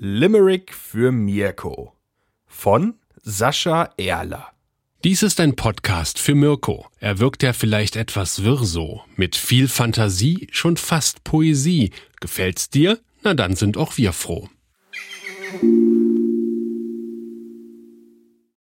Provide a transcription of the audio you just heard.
Limerick für Mirko von Sascha Erler. Dies ist ein Podcast für Mirko. Er wirkt ja vielleicht etwas wirr so, mit viel Fantasie, schon fast Poesie. Gefällt's dir? Na dann sind auch wir froh.